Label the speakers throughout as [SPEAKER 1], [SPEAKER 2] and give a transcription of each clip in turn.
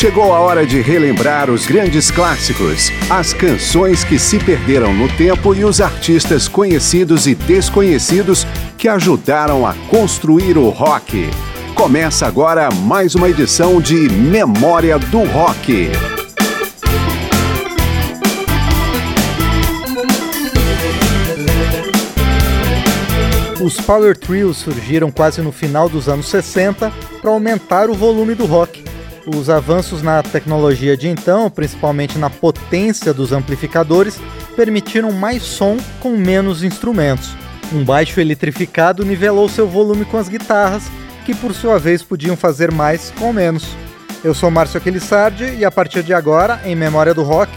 [SPEAKER 1] Chegou a hora de relembrar os grandes clássicos, as canções que se perderam no tempo e os artistas conhecidos e desconhecidos que ajudaram a construir o rock. Começa agora mais uma edição de Memória do Rock.
[SPEAKER 2] Os Power Trios surgiram quase no final dos anos 60 para aumentar o volume do rock. Os avanços na tecnologia de então, principalmente na potência dos amplificadores, permitiram mais som com menos instrumentos. Um baixo eletrificado nivelou seu volume com as guitarras, que por sua vez podiam fazer mais com menos. Eu sou Márcio Aquilissardi e a partir de agora, em Memória do Rock,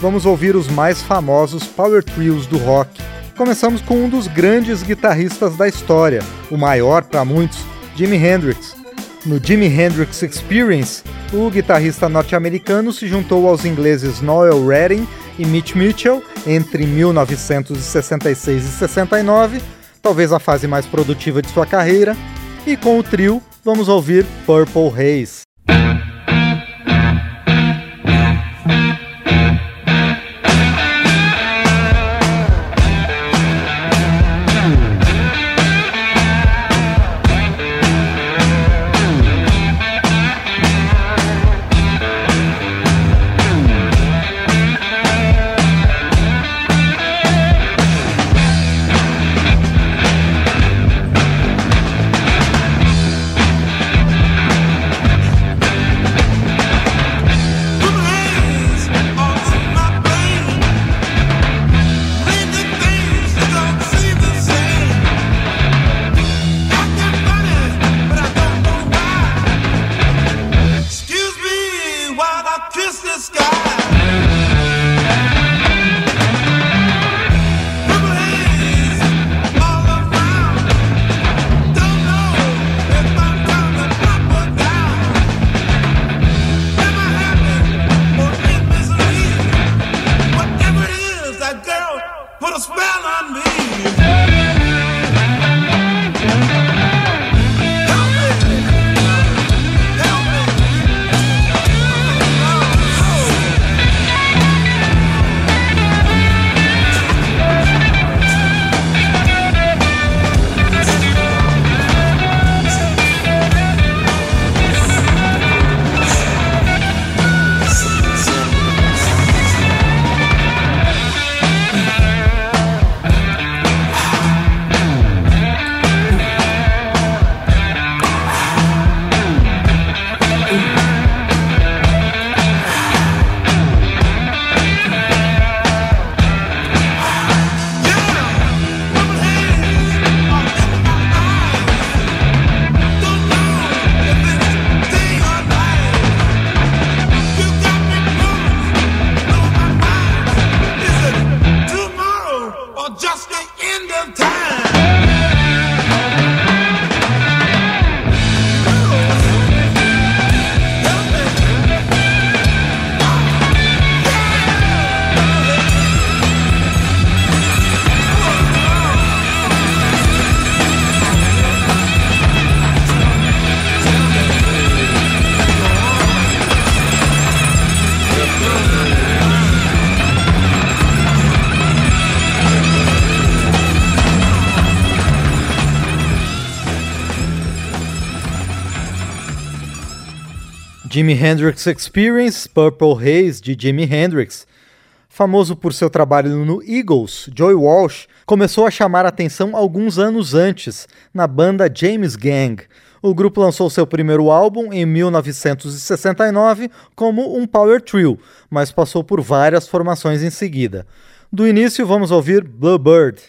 [SPEAKER 2] vamos ouvir os mais famosos Power Trios do rock. Começamos com um dos grandes guitarristas da história, o maior para muitos, Jimi Hendrix. No Jimi Hendrix Experience, o guitarrista norte-americano se juntou aos ingleses Noel Redding e Mitch Mitchell entre 1966 e 69, talvez a fase mais produtiva de sua carreira, e com o trio vamos ouvir Purple Haze. Jimi Hendrix Experience, Purple Haze, de Jimi Hendrix. Famoso por seu trabalho no Eagles, Joy Walsh começou a chamar atenção alguns anos antes, na banda James Gang. O grupo lançou seu primeiro álbum em 1969 como um power trio, mas passou por várias formações em seguida. Do início, vamos ouvir Bluebird.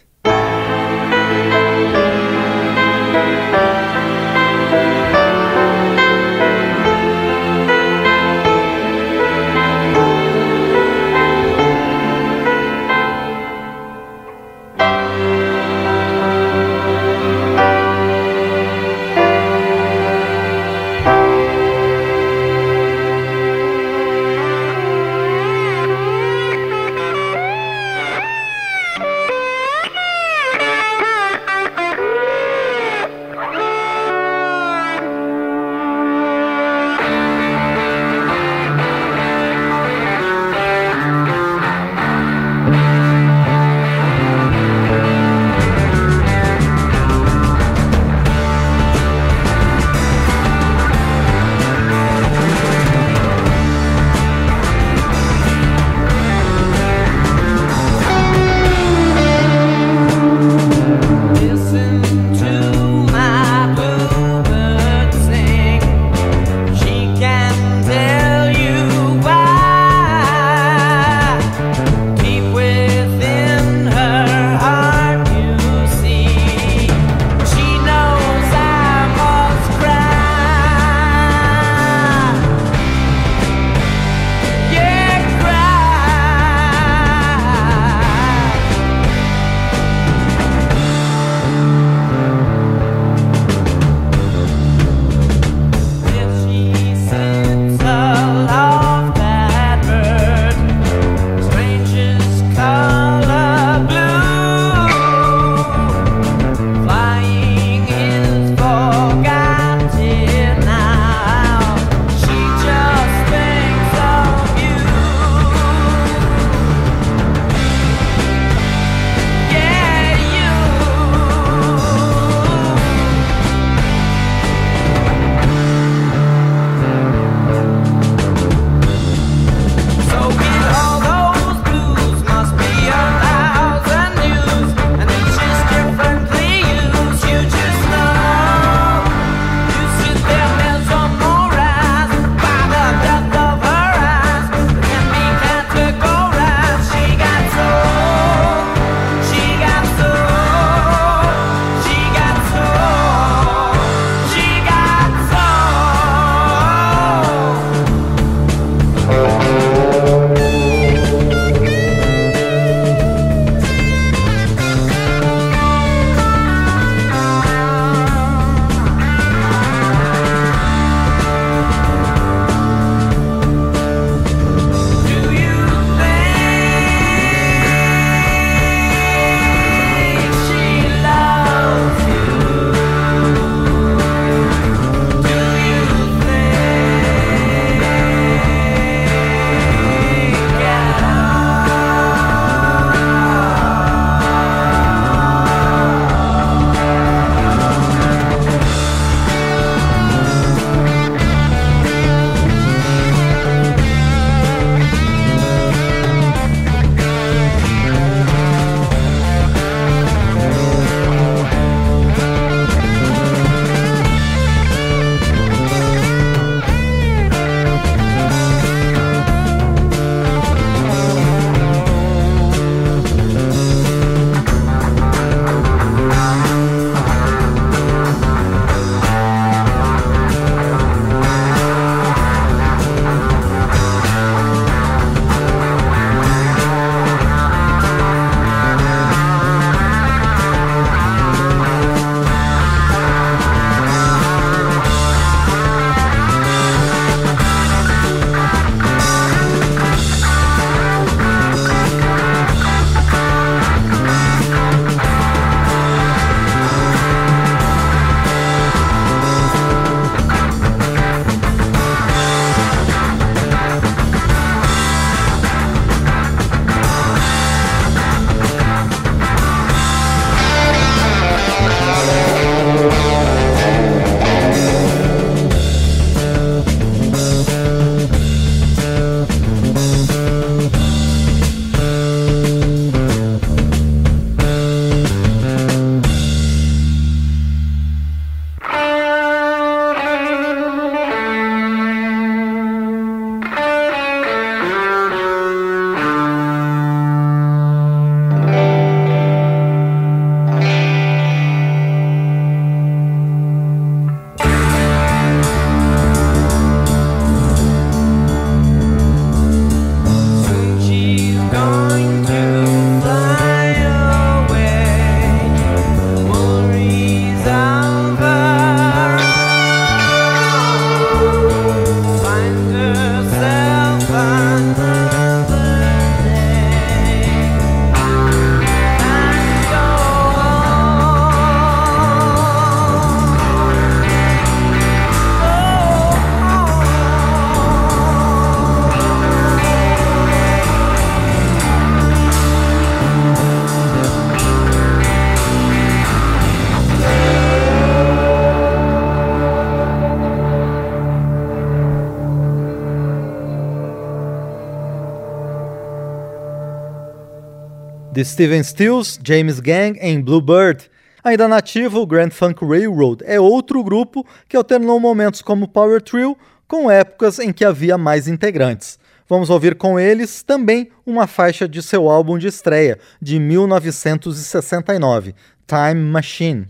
[SPEAKER 3] The Steven Stills, James Gang em Bluebird. Ainda nativo, o Grand Funk Railroad é outro grupo que alternou momentos como Power Trio com épocas em que havia mais integrantes. Vamos ouvir com eles também uma faixa de seu álbum de estreia, de 1969, Time Machine.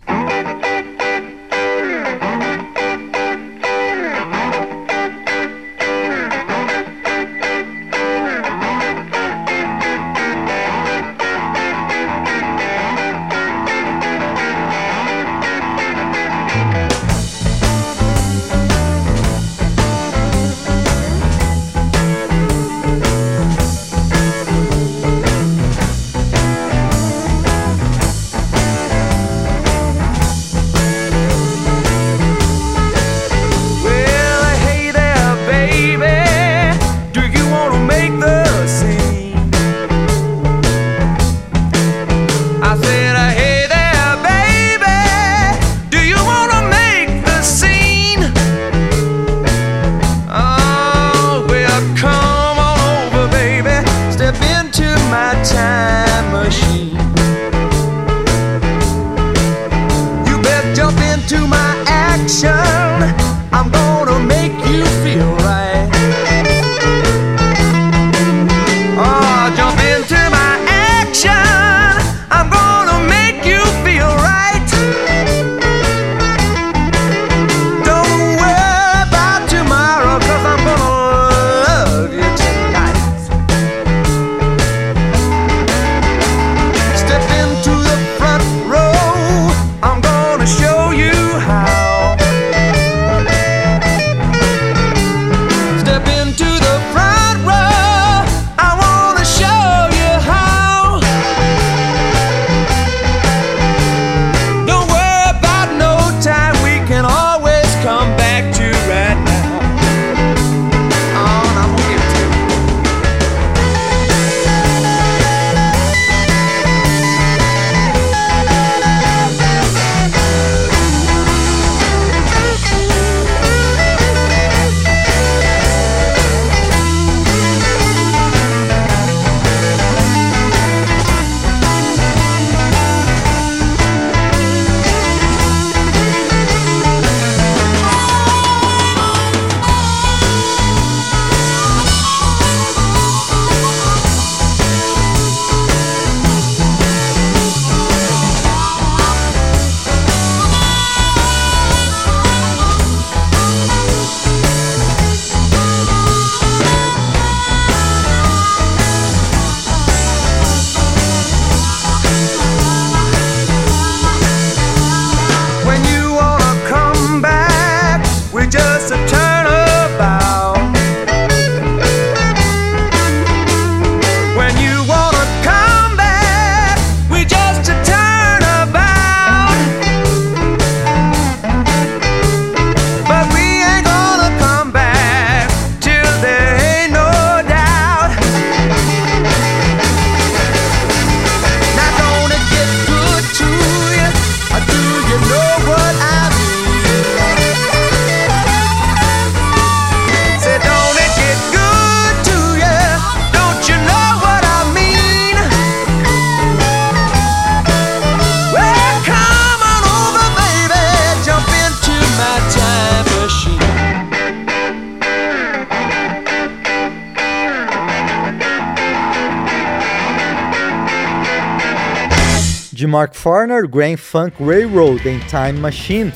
[SPEAKER 3] Mark Farner, Grand Funk Railroad em Time Machine.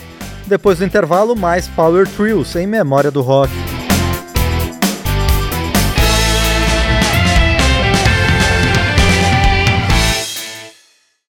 [SPEAKER 3] Depois do intervalo, mais Power Trios em memória do rock.